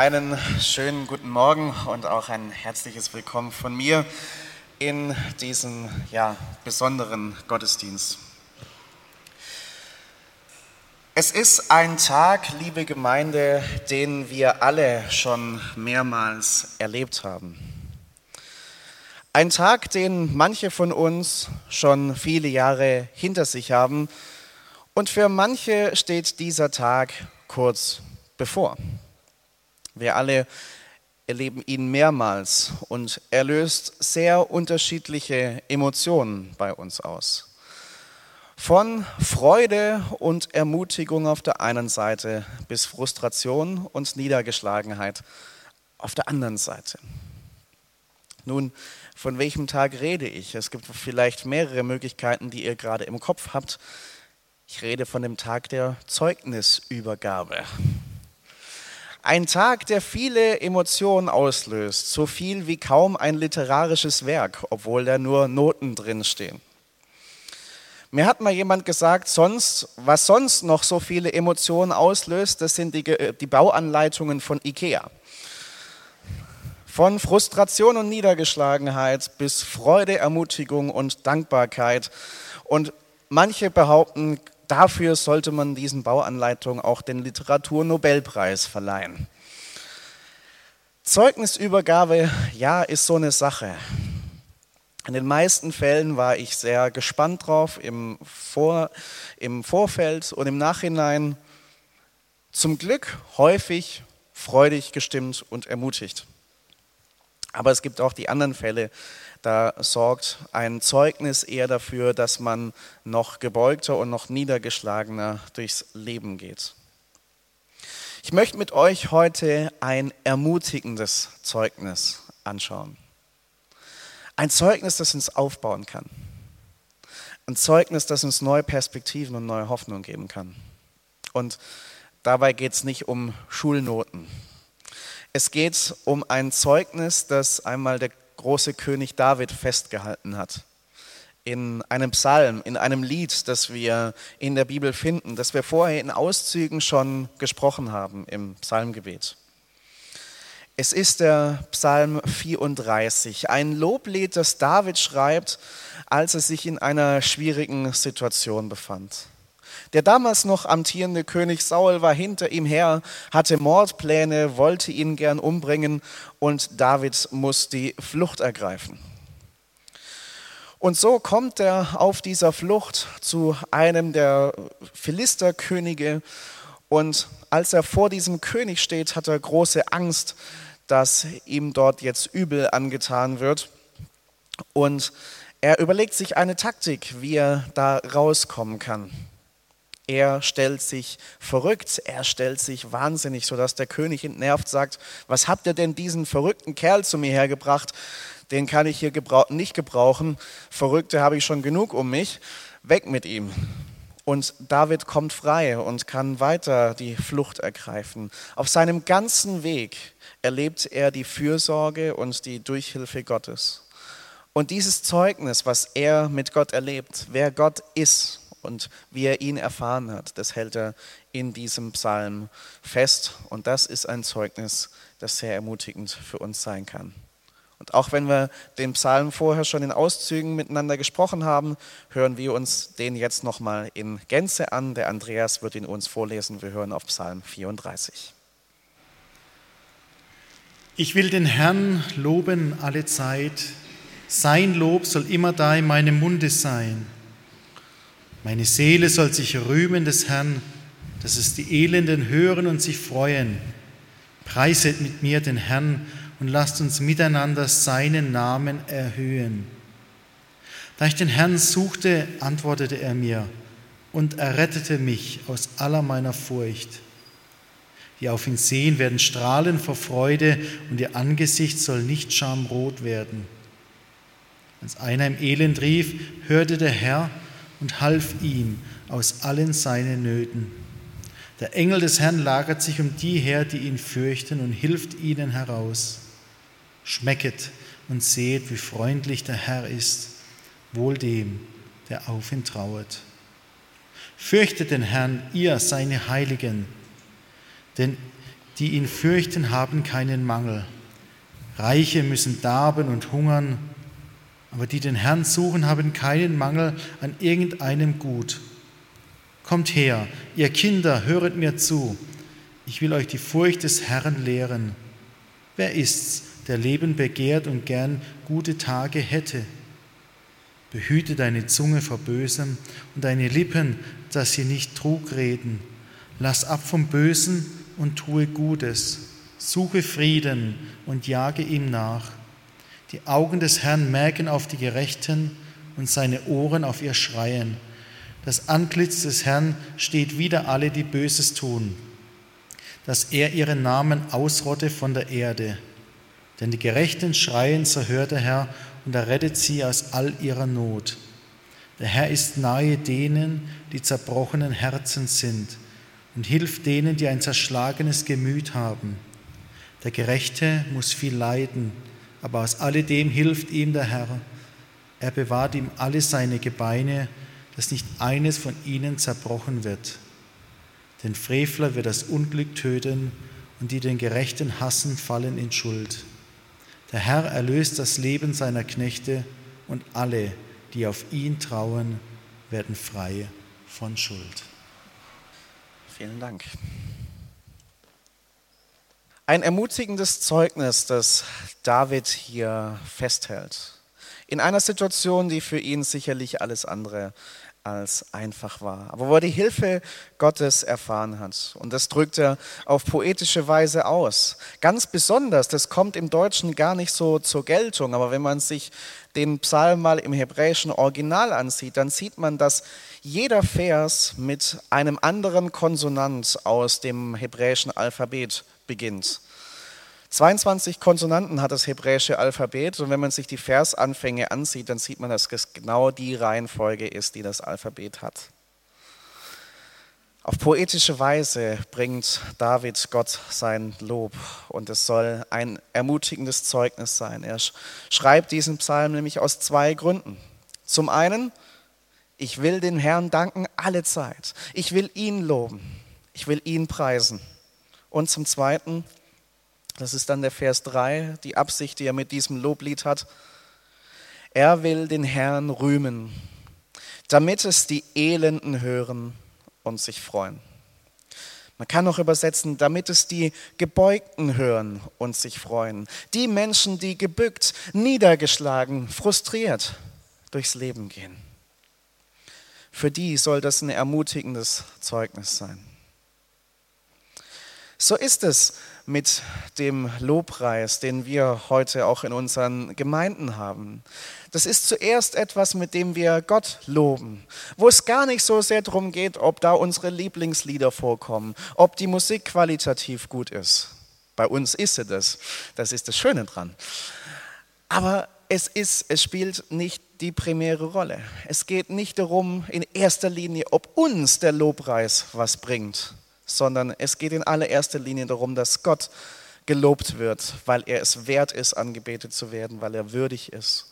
Einen schönen guten Morgen und auch ein herzliches Willkommen von mir in diesem ja, besonderen Gottesdienst. Es ist ein Tag, liebe Gemeinde, den wir alle schon mehrmals erlebt haben. Ein Tag, den manche von uns schon viele Jahre hinter sich haben und für manche steht dieser Tag kurz bevor. Wir alle erleben ihn mehrmals und er löst sehr unterschiedliche Emotionen bei uns aus. Von Freude und Ermutigung auf der einen Seite bis Frustration und Niedergeschlagenheit auf der anderen Seite. Nun, von welchem Tag rede ich? Es gibt vielleicht mehrere Möglichkeiten, die ihr gerade im Kopf habt. Ich rede von dem Tag der Zeugnisübergabe. Ein Tag, der viele Emotionen auslöst, so viel wie kaum ein literarisches Werk, obwohl da nur Noten drinstehen. Mir hat mal jemand gesagt, sonst, was sonst noch so viele Emotionen auslöst, das sind die, die Bauanleitungen von Ikea. Von Frustration und Niedergeschlagenheit bis Freude, Ermutigung und Dankbarkeit. Und manche behaupten, Dafür sollte man diesen Bauanleitungen auch den Literaturnobelpreis verleihen. Zeugnisübergabe, ja, ist so eine Sache. In den meisten Fällen war ich sehr gespannt drauf im, Vor, im Vorfeld und im Nachhinein. Zum Glück häufig freudig gestimmt und ermutigt. Aber es gibt auch die anderen Fälle, da sorgt ein Zeugnis eher dafür, dass man noch gebeugter und noch niedergeschlagener durchs Leben geht. Ich möchte mit euch heute ein ermutigendes Zeugnis anschauen. Ein Zeugnis, das uns aufbauen kann. Ein Zeugnis, das uns neue Perspektiven und neue Hoffnung geben kann. Und dabei geht es nicht um Schulnoten. Es geht um ein Zeugnis, das einmal der große König David festgehalten hat. In einem Psalm, in einem Lied, das wir in der Bibel finden, das wir vorher in Auszügen schon gesprochen haben im Psalmgebet. Es ist der Psalm 34, ein Loblied, das David schreibt, als er sich in einer schwierigen Situation befand. Der damals noch amtierende König Saul war hinter ihm her, hatte Mordpläne, wollte ihn gern umbringen und David muss die Flucht ergreifen. Und so kommt er auf dieser Flucht zu einem der Philisterkönige und als er vor diesem König steht, hat er große Angst, dass ihm dort jetzt übel angetan wird. Und er überlegt sich eine Taktik, wie er da rauskommen kann. Er stellt sich verrückt, er stellt sich wahnsinnig, sodass der König entnervt sagt, was habt ihr denn diesen verrückten Kerl zu mir hergebracht? Den kann ich hier gebrauch nicht gebrauchen. Verrückte habe ich schon genug um mich. Weg mit ihm. Und David kommt frei und kann weiter die Flucht ergreifen. Auf seinem ganzen Weg erlebt er die Fürsorge und die Durchhilfe Gottes. Und dieses Zeugnis, was er mit Gott erlebt, wer Gott ist, und wie er ihn erfahren hat. Das hält er in diesem Psalm fest und das ist ein Zeugnis, das sehr ermutigend für uns sein kann. Und auch wenn wir den Psalm vorher schon in Auszügen miteinander gesprochen haben, hören wir uns den jetzt nochmal in Gänze an. Der Andreas wird ihn uns vorlesen. Wir hören auf Psalm 34. Ich will den Herrn loben alle Zeit. Sein Lob soll immer da in meinem Munde sein. Meine Seele soll sich rühmen des Herrn, dass es die Elenden hören und sich freuen. Preiset mit mir den Herrn und lasst uns miteinander seinen Namen erhöhen. Da ich den Herrn suchte, antwortete er mir und errettete mich aus aller meiner Furcht. Die auf ihn sehen, werden strahlen vor Freude und ihr Angesicht soll nicht schamrot werden. Als einer im Elend rief, hörte der Herr und half ihm aus allen seinen Nöten. Der Engel des Herrn lagert sich um die her, die ihn fürchten, und hilft ihnen heraus. Schmecket und seht, wie freundlich der Herr ist, wohl dem, der auf ihn trauert. Fürchtet den Herrn, ihr seine Heiligen, denn die ihn fürchten, haben keinen Mangel. Reiche müssen darben und hungern, aber die den Herrn suchen, haben keinen Mangel an irgendeinem Gut. Kommt her, ihr Kinder, höret mir zu. Ich will euch die Furcht des Herrn lehren. Wer ist's, der Leben begehrt und gern gute Tage hätte? Behüte deine Zunge vor Bösem und deine Lippen, dass sie nicht Trug reden. Lass ab vom Bösen und tue Gutes. Suche Frieden und jage ihm nach. Die Augen des Herrn merken auf die Gerechten und seine Ohren auf ihr Schreien. Das Antlitz des Herrn steht wider alle, die Böses tun, dass er ihren Namen ausrotte von der Erde. Denn die Gerechten schreien, so hört der Herr, und er rettet sie aus all ihrer Not. Der Herr ist nahe denen, die zerbrochenen Herzen sind, und hilft denen, die ein zerschlagenes Gemüt haben. Der Gerechte muss viel leiden, aber aus alledem hilft ihm der Herr. Er bewahrt ihm alle seine Gebeine, dass nicht eines von ihnen zerbrochen wird. Den Frevler wird das Unglück töten, und die den Gerechten hassen, fallen in Schuld. Der Herr erlöst das Leben seiner Knechte, und alle, die auf ihn trauen, werden frei von Schuld. Vielen Dank. Ein ermutigendes Zeugnis, das David hier festhält. In einer Situation, die für ihn sicherlich alles andere als einfach war, aber wo er die Hilfe Gottes erfahren hat. Und das drückt er auf poetische Weise aus. Ganz besonders, das kommt im Deutschen gar nicht so zur Geltung, aber wenn man sich den Psalm mal im hebräischen Original ansieht, dann sieht man, dass jeder Vers mit einem anderen Konsonant aus dem hebräischen Alphabet beginnt. 22 Konsonanten hat das hebräische Alphabet und wenn man sich die Versanfänge ansieht, dann sieht man, dass es genau die Reihenfolge ist, die das Alphabet hat. Auf poetische Weise bringt David Gott sein Lob und es soll ein ermutigendes Zeugnis sein. Er schreibt diesen Psalm nämlich aus zwei Gründen. Zum einen, ich will den Herrn danken alle Zeit. Ich will ihn loben. Ich will ihn preisen. Und zum zweiten, das ist dann der Vers 3, die Absicht, die er mit diesem Loblied hat. Er will den Herrn rühmen, damit es die Elenden hören und sich freuen. Man kann auch übersetzen, damit es die Gebeugten hören und sich freuen. Die Menschen, die gebückt, niedergeschlagen, frustriert durchs Leben gehen. Für die soll das ein ermutigendes Zeugnis sein. So ist es mit dem Lobpreis, den wir heute auch in unseren Gemeinden haben. Das ist zuerst etwas, mit dem wir Gott loben, wo es gar nicht so sehr darum geht, ob da unsere Lieblingslieder vorkommen, ob die Musik qualitativ gut ist. Bei uns ist sie das. Das ist das Schöne dran. Aber es ist, es spielt nicht die primäre Rolle. Es geht nicht darum, in erster Linie, ob uns der Lobpreis was bringt, sondern es geht in allererster Linie darum, dass Gott gelobt wird, weil er es wert ist, angebetet zu werden, weil er würdig ist,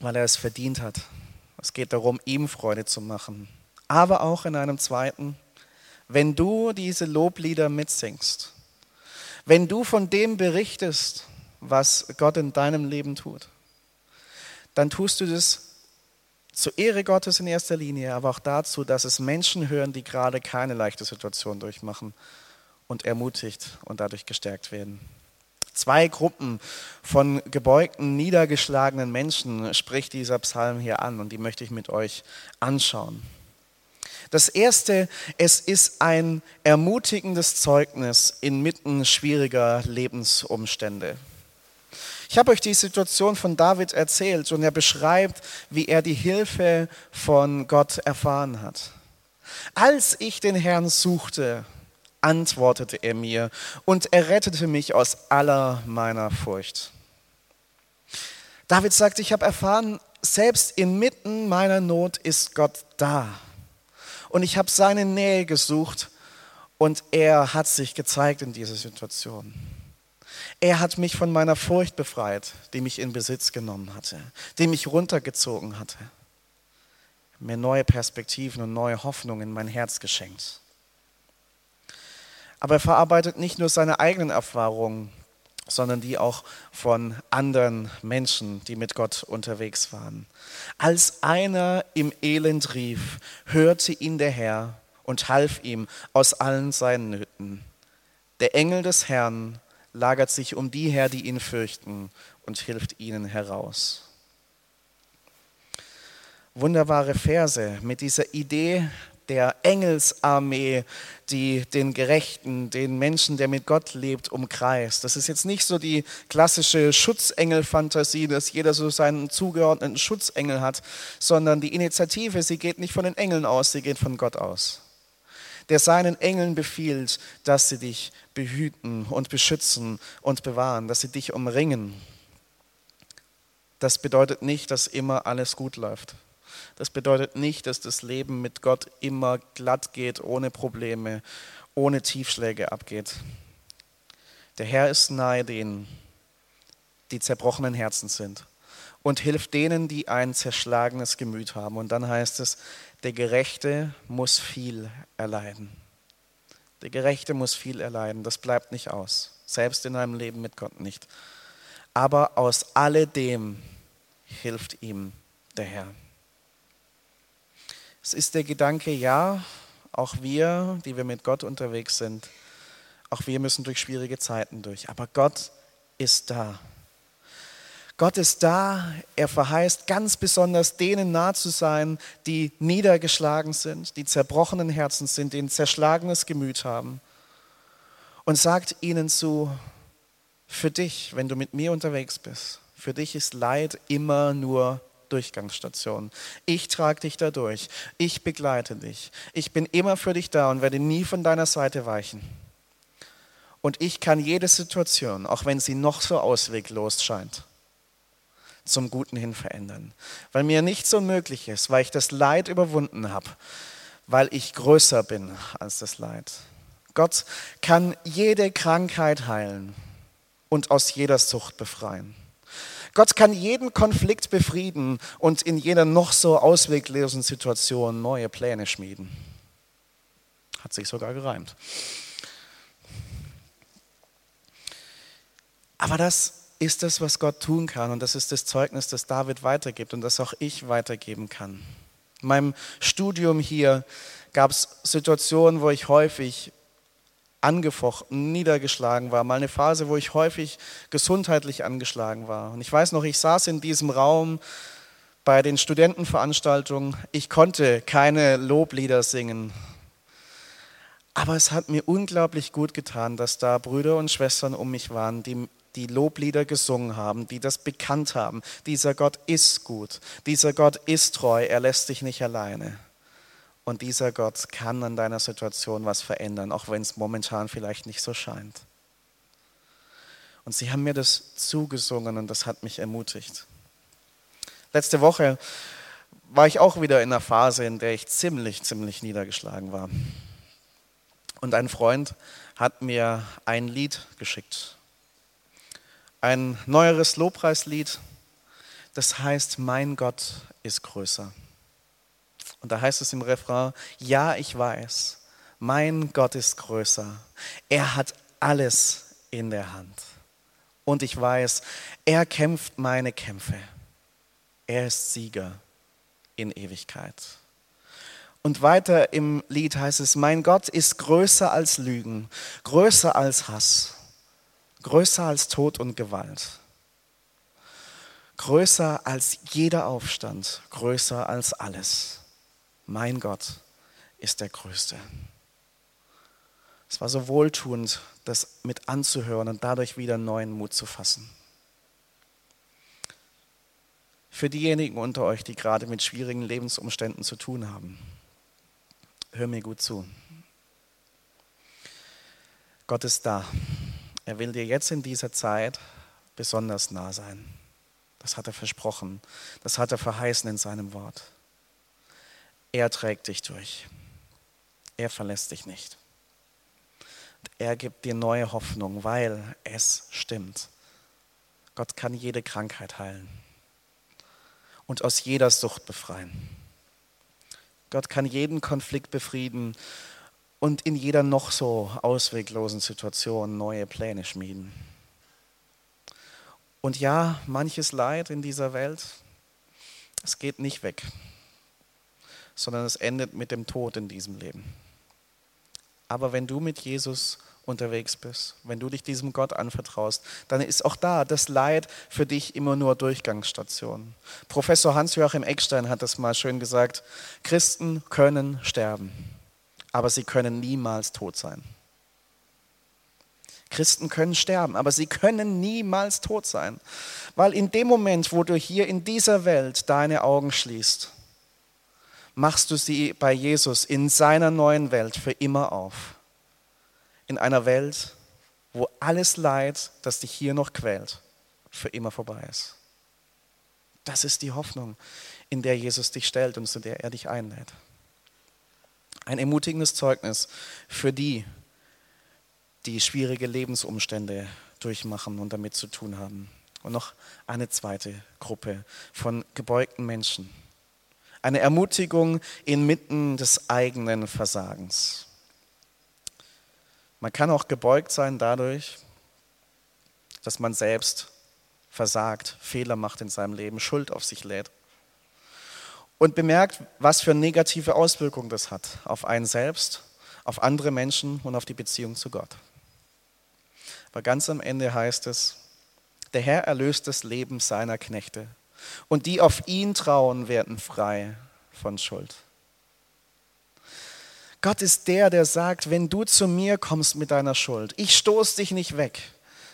weil er es verdient hat. Es geht darum, ihm Freude zu machen. Aber auch in einem zweiten, wenn du diese Loblieder mitsingst, wenn du von dem berichtest, was Gott in deinem Leben tut, dann tust du das zur Ehre Gottes in erster Linie, aber auch dazu, dass es Menschen hören, die gerade keine leichte Situation durchmachen und ermutigt und dadurch gestärkt werden. Zwei Gruppen von gebeugten, niedergeschlagenen Menschen spricht dieser Psalm hier an und die möchte ich mit euch anschauen. Das erste, es ist ein ermutigendes Zeugnis inmitten schwieriger Lebensumstände. Ich habe euch die Situation von David erzählt und er beschreibt, wie er die Hilfe von Gott erfahren hat. Als ich den Herrn suchte, antwortete er mir und er rettete mich aus aller meiner Furcht. David sagt, ich habe erfahren, selbst inmitten meiner Not ist Gott da. Und ich habe seine Nähe gesucht und er hat sich gezeigt in dieser Situation. Er hat mich von meiner Furcht befreit, die mich in Besitz genommen hatte, die mich runtergezogen hatte, mir neue Perspektiven und neue Hoffnungen in mein Herz geschenkt. Aber er verarbeitet nicht nur seine eigenen Erfahrungen, sondern die auch von anderen Menschen, die mit Gott unterwegs waren. Als einer im Elend rief, hörte ihn der Herr und half ihm aus allen seinen Nöten. Der Engel des Herrn lagert sich um die her, die ihn fürchten, und hilft ihnen heraus. Wunderbare Verse mit dieser Idee der Engelsarmee, die den Gerechten, den Menschen, der mit Gott lebt, umkreist. Das ist jetzt nicht so die klassische Schutzengelfantasie, dass jeder so seinen zugeordneten Schutzengel hat, sondern die Initiative, sie geht nicht von den Engeln aus, sie geht von Gott aus. Der seinen Engeln befiehlt, dass sie dich behüten und beschützen und bewahren, dass sie dich umringen. Das bedeutet nicht, dass immer alles gut läuft. Das bedeutet nicht, dass das Leben mit Gott immer glatt geht, ohne Probleme, ohne Tiefschläge abgeht. Der Herr ist nahe denen, die zerbrochenen Herzen sind und hilft denen, die ein zerschlagenes Gemüt haben. Und dann heißt es, der Gerechte muss viel erleiden. Der Gerechte muss viel erleiden, das bleibt nicht aus, selbst in einem Leben mit Gott nicht. Aber aus alledem hilft ihm der Herr. Es ist der Gedanke, ja, auch wir, die wir mit Gott unterwegs sind, auch wir müssen durch schwierige Zeiten durch. Aber Gott ist da. Gott ist da. Er verheißt ganz besonders denen nah zu sein, die niedergeschlagen sind, die zerbrochenen Herzen sind, die ein zerschlagenes Gemüt haben. Und sagt ihnen zu, für dich, wenn du mit mir unterwegs bist, für dich ist Leid immer nur Durchgangsstation. Ich trage dich da durch. Ich begleite dich. Ich bin immer für dich da und werde nie von deiner Seite weichen. Und ich kann jede Situation, auch wenn sie noch so ausweglos scheint, zum Guten hin verändern. Weil mir nichts unmöglich ist, weil ich das Leid überwunden habe, weil ich größer bin als das Leid. Gott kann jede Krankheit heilen und aus jeder Sucht befreien. Gott kann jeden Konflikt befrieden und in jeder noch so ausweglosen Situation neue Pläne schmieden. Hat sich sogar gereimt. Aber das ist es, was Gott tun kann und das ist das Zeugnis, das David weitergibt und das auch ich weitergeben kann. In meinem Studium hier gab es Situationen, wo ich häufig angefochten, niedergeschlagen war. Mal eine Phase, wo ich häufig gesundheitlich angeschlagen war. Und ich weiß noch, ich saß in diesem Raum bei den Studentenveranstaltungen. Ich konnte keine Loblieder singen. Aber es hat mir unglaublich gut getan, dass da Brüder und Schwestern um mich waren, die die Loblieder gesungen haben, die das bekannt haben. Dieser Gott ist gut, dieser Gott ist treu, er lässt dich nicht alleine. Und dieser Gott kann an deiner Situation was verändern, auch wenn es momentan vielleicht nicht so scheint. Und sie haben mir das zugesungen und das hat mich ermutigt. Letzte Woche war ich auch wieder in einer Phase, in der ich ziemlich, ziemlich niedergeschlagen war. Und ein Freund hat mir ein Lied geschickt. Ein neueres Lobpreislied, das heißt, mein Gott ist größer. Und da heißt es im Refrain, ja, ich weiß, mein Gott ist größer. Er hat alles in der Hand. Und ich weiß, er kämpft meine Kämpfe. Er ist Sieger in Ewigkeit. Und weiter im Lied heißt es, mein Gott ist größer als Lügen, größer als Hass, größer als Tod und Gewalt, größer als jeder Aufstand, größer als alles mein Gott ist der Größte. Es war so wohltuend, das mit anzuhören und dadurch wieder neuen Mut zu fassen. Für diejenigen unter euch, die gerade mit schwierigen Lebensumständen zu tun haben, hör mir gut zu. Gott ist da. Er will dir jetzt in dieser Zeit besonders nah sein. Das hat er versprochen. Das hat er verheißen in seinem Wort. Er trägt dich durch. Er verlässt dich nicht. Er gibt dir neue Hoffnung, weil es stimmt. Gott kann jede Krankheit heilen und aus jeder Sucht befreien. Gott kann jeden Konflikt befrieden und in jeder noch so ausweglosen Situation neue Pläne schmieden. Und ja, manches Leid in dieser Welt, es geht nicht weg, sondern es endet mit dem Tod in diesem Leben. Aber wenn du mit Jesus unterwegs bist, wenn du dich diesem Gott anvertraust, dann ist auch da das Leid für dich immer nur Durchgangsstation. Professor Hans-Joachim Eckstein hat das mal schön gesagt, Christen können sterben, aber sie können niemals tot sein. Christen können sterben, aber sie können niemals tot sein. Weil in dem Moment, wo du hier in dieser Welt deine Augen schließt, machst du sie bei Jesus in seiner neuen Welt für immer auf. In einer Welt, wo alles Leid, das dich hier noch quält, für immer vorbei ist. Das ist die Hoffnung, in der Jesus dich stellt und zu der er dich einlädt. Ein ermutigendes Zeugnis für die, die schwierige Lebensumstände durchmachen und damit zu tun haben. Und noch eine zweite Gruppe von gebeugten Menschen. Eine Ermutigung inmitten des eigenen Versagens. Man kann auch gebeugt sein dadurch, dass man selbst versagt, Fehler macht in seinem Leben, Schuld auf sich lädt. Und bemerkt, was für negative Auswirkungen das hat auf einen selbst, auf andere Menschen und auf die Beziehung zu Gott. Aber ganz am Ende heißt es, der Herr erlöst das Leben seiner Knechte und die auf ihn trauen, werden frei von Schuld. Gott ist der, der sagt, wenn du zu mir kommst mit deiner Schuld, ich stoße dich nicht weg,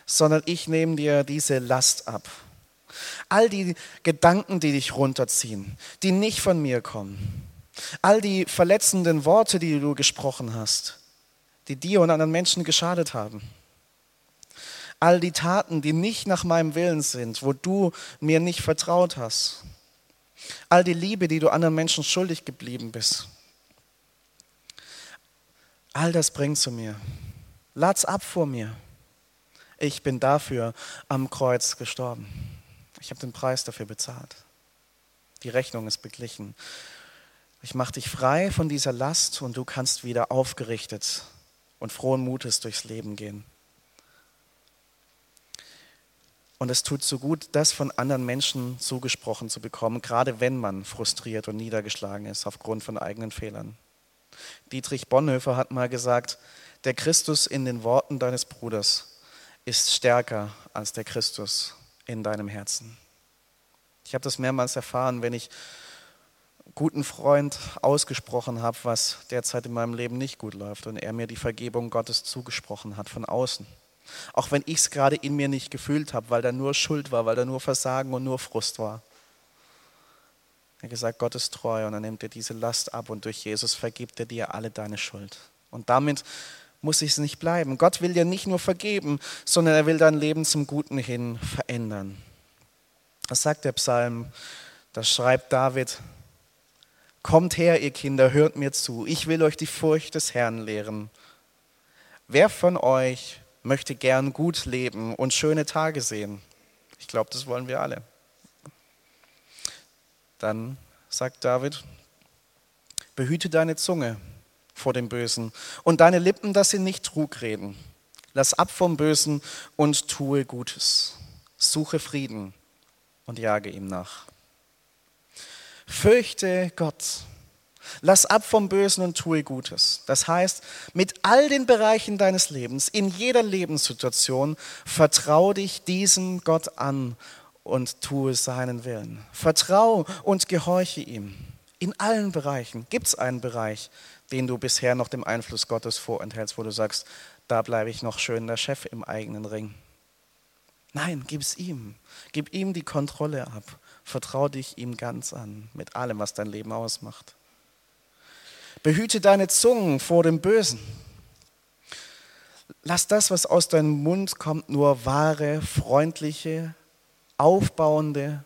sondern ich nehme dir diese Last ab. All die Gedanken, die dich runterziehen, die nicht von mir kommen, all die verletzenden Worte, die du gesprochen hast, die dir und anderen Menschen geschadet haben, all die Taten, die nicht nach meinem Willen sind, wo du mir nicht vertraut hast, all die Liebe, die du anderen Menschen schuldig geblieben bist. All das bringt zu mir. Lad's ab vor mir. Ich bin dafür am Kreuz gestorben. Ich habe den Preis dafür bezahlt. Die Rechnung ist beglichen. Ich mache dich frei von dieser Last und du kannst wieder aufgerichtet und frohen Mutes durchs Leben gehen. Und es tut so gut, das von anderen Menschen zugesprochen zu bekommen, gerade wenn man frustriert und niedergeschlagen ist aufgrund von eigenen Fehlern. Dietrich Bonhoeffer hat mal gesagt, der Christus in den Worten deines Bruders ist stärker als der Christus in deinem Herzen. Ich habe das mehrmals erfahren, wenn ich guten Freund ausgesprochen habe, was derzeit in meinem Leben nicht gut läuft und er mir die Vergebung Gottes zugesprochen hat von außen. Auch wenn ich es gerade in mir nicht gefühlt habe, weil da nur Schuld war, weil da nur Versagen und nur Frust war. Er hat gesagt, Gott ist treu und er nimmt dir diese Last ab und durch Jesus vergibt er dir alle deine Schuld. Und damit muss es nicht bleiben. Gott will dir nicht nur vergeben, sondern er will dein Leben zum Guten hin verändern. Das sagt der Psalm, das schreibt David. Kommt her, ihr Kinder, hört mir zu. Ich will euch die Furcht des Herrn lehren. Wer von euch möchte gern gut leben und schöne Tage sehen. Ich glaube, das wollen wir alle. Dann sagt David, behüte deine Zunge vor dem Bösen und deine Lippen, dass sie nicht Trug reden. Lass ab vom Bösen und tue Gutes. Suche Frieden und jage ihm nach. Fürchte Gott Lass ab vom Bösen und tue Gutes. Das heißt, mit all den Bereichen deines Lebens, in jeder Lebenssituation, vertrau dich diesem Gott an und tue seinen Willen. Vertrau und gehorche ihm. In allen Bereichen. Gibt es einen Bereich, den du bisher noch dem Einfluss Gottes vorenthältst, wo du sagst, da bleibe ich noch schön der Chef im eigenen Ring? Nein, gib es ihm. Gib ihm die Kontrolle ab. Vertrau dich ihm ganz an, mit allem, was dein Leben ausmacht. Behüte deine Zungen vor dem Bösen. Lass das, was aus deinem Mund kommt, nur wahre, freundliche, aufbauende,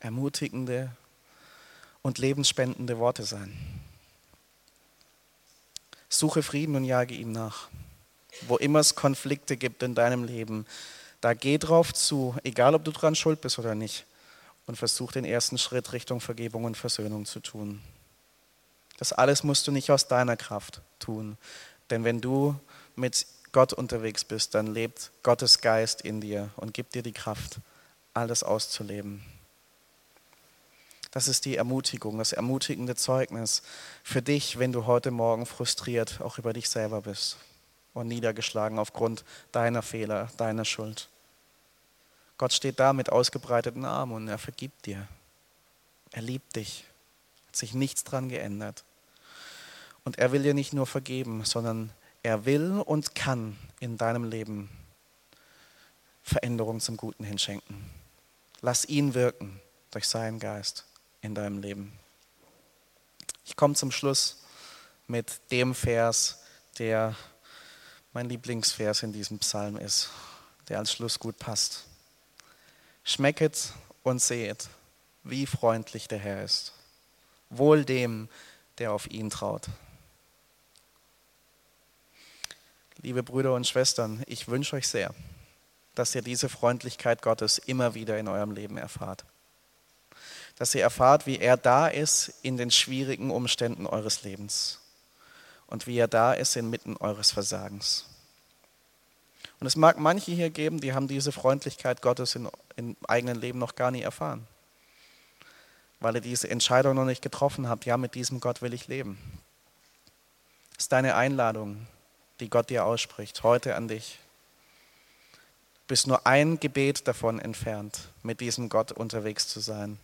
ermutigende und lebensspendende Worte sein. Suche Frieden und jage ihm nach. Wo immer es Konflikte gibt in deinem Leben, da geh drauf zu, egal ob du dran schuld bist oder nicht, und versuch den ersten Schritt Richtung Vergebung und Versöhnung zu tun. Das alles musst du nicht aus deiner Kraft tun, denn wenn du mit Gott unterwegs bist, dann lebt Gottes Geist in dir und gibt dir die Kraft, alles auszuleben. Das ist die Ermutigung, das ermutigende Zeugnis für dich, wenn du heute Morgen frustriert auch über dich selber bist und niedergeschlagen aufgrund deiner Fehler, deiner Schuld. Gott steht da mit ausgebreiteten Armen und er vergibt dir. Er liebt dich, hat sich nichts dran geändert. Und er will dir nicht nur vergeben, sondern er will und kann in deinem Leben Veränderung zum Guten hinschenken. Lass ihn wirken durch seinen Geist in deinem Leben. Ich komme zum Schluss mit dem Vers, der mein Lieblingsvers in diesem Psalm ist, der als Schluss gut passt. Schmecket und sehet, wie freundlich der Herr ist. Wohl dem, der auf ihn traut. Liebe Brüder und Schwestern, ich wünsche euch sehr, dass ihr diese Freundlichkeit Gottes immer wieder in eurem Leben erfahrt. Dass ihr erfahrt, wie er da ist in den schwierigen Umständen eures Lebens und wie er da ist inmitten eures Versagens. Und es mag manche hier geben, die haben diese Freundlichkeit Gottes in, im eigenen Leben noch gar nie erfahren, weil ihr diese Entscheidung noch nicht getroffen habt, ja, mit diesem Gott will ich leben. Das ist deine Einladung, die Gott dir ausspricht, heute an dich. Du bist nur ein Gebet davon entfernt, mit diesem Gott unterwegs zu sein,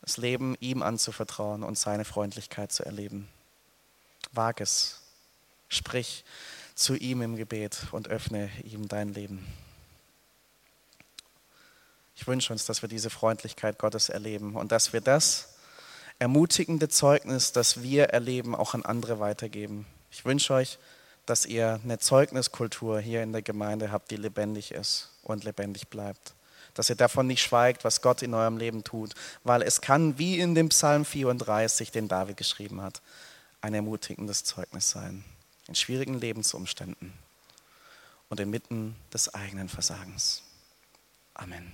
das Leben ihm anzuvertrauen und seine Freundlichkeit zu erleben. Wag es, sprich zu ihm im Gebet und öffne ihm dein Leben. Ich wünsche uns, dass wir diese Freundlichkeit Gottes erleben und dass wir das ermutigende Zeugnis, das wir erleben, auch an andere weitergeben. Ich wünsche euch, dass ihr eine Zeugniskultur hier in der Gemeinde habt, die lebendig ist und lebendig bleibt. Dass ihr davon nicht schweigt, was Gott in eurem Leben tut, weil es kann, wie in dem Psalm 34, den David geschrieben hat, ein ermutigendes Zeugnis sein in schwierigen Lebensumständen und inmitten des eigenen Versagens. Amen.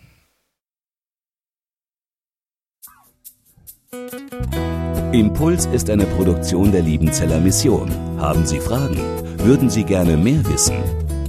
Impuls ist eine Produktion der Liebenzeller Mission. Haben Sie Fragen? Würden Sie gerne mehr wissen?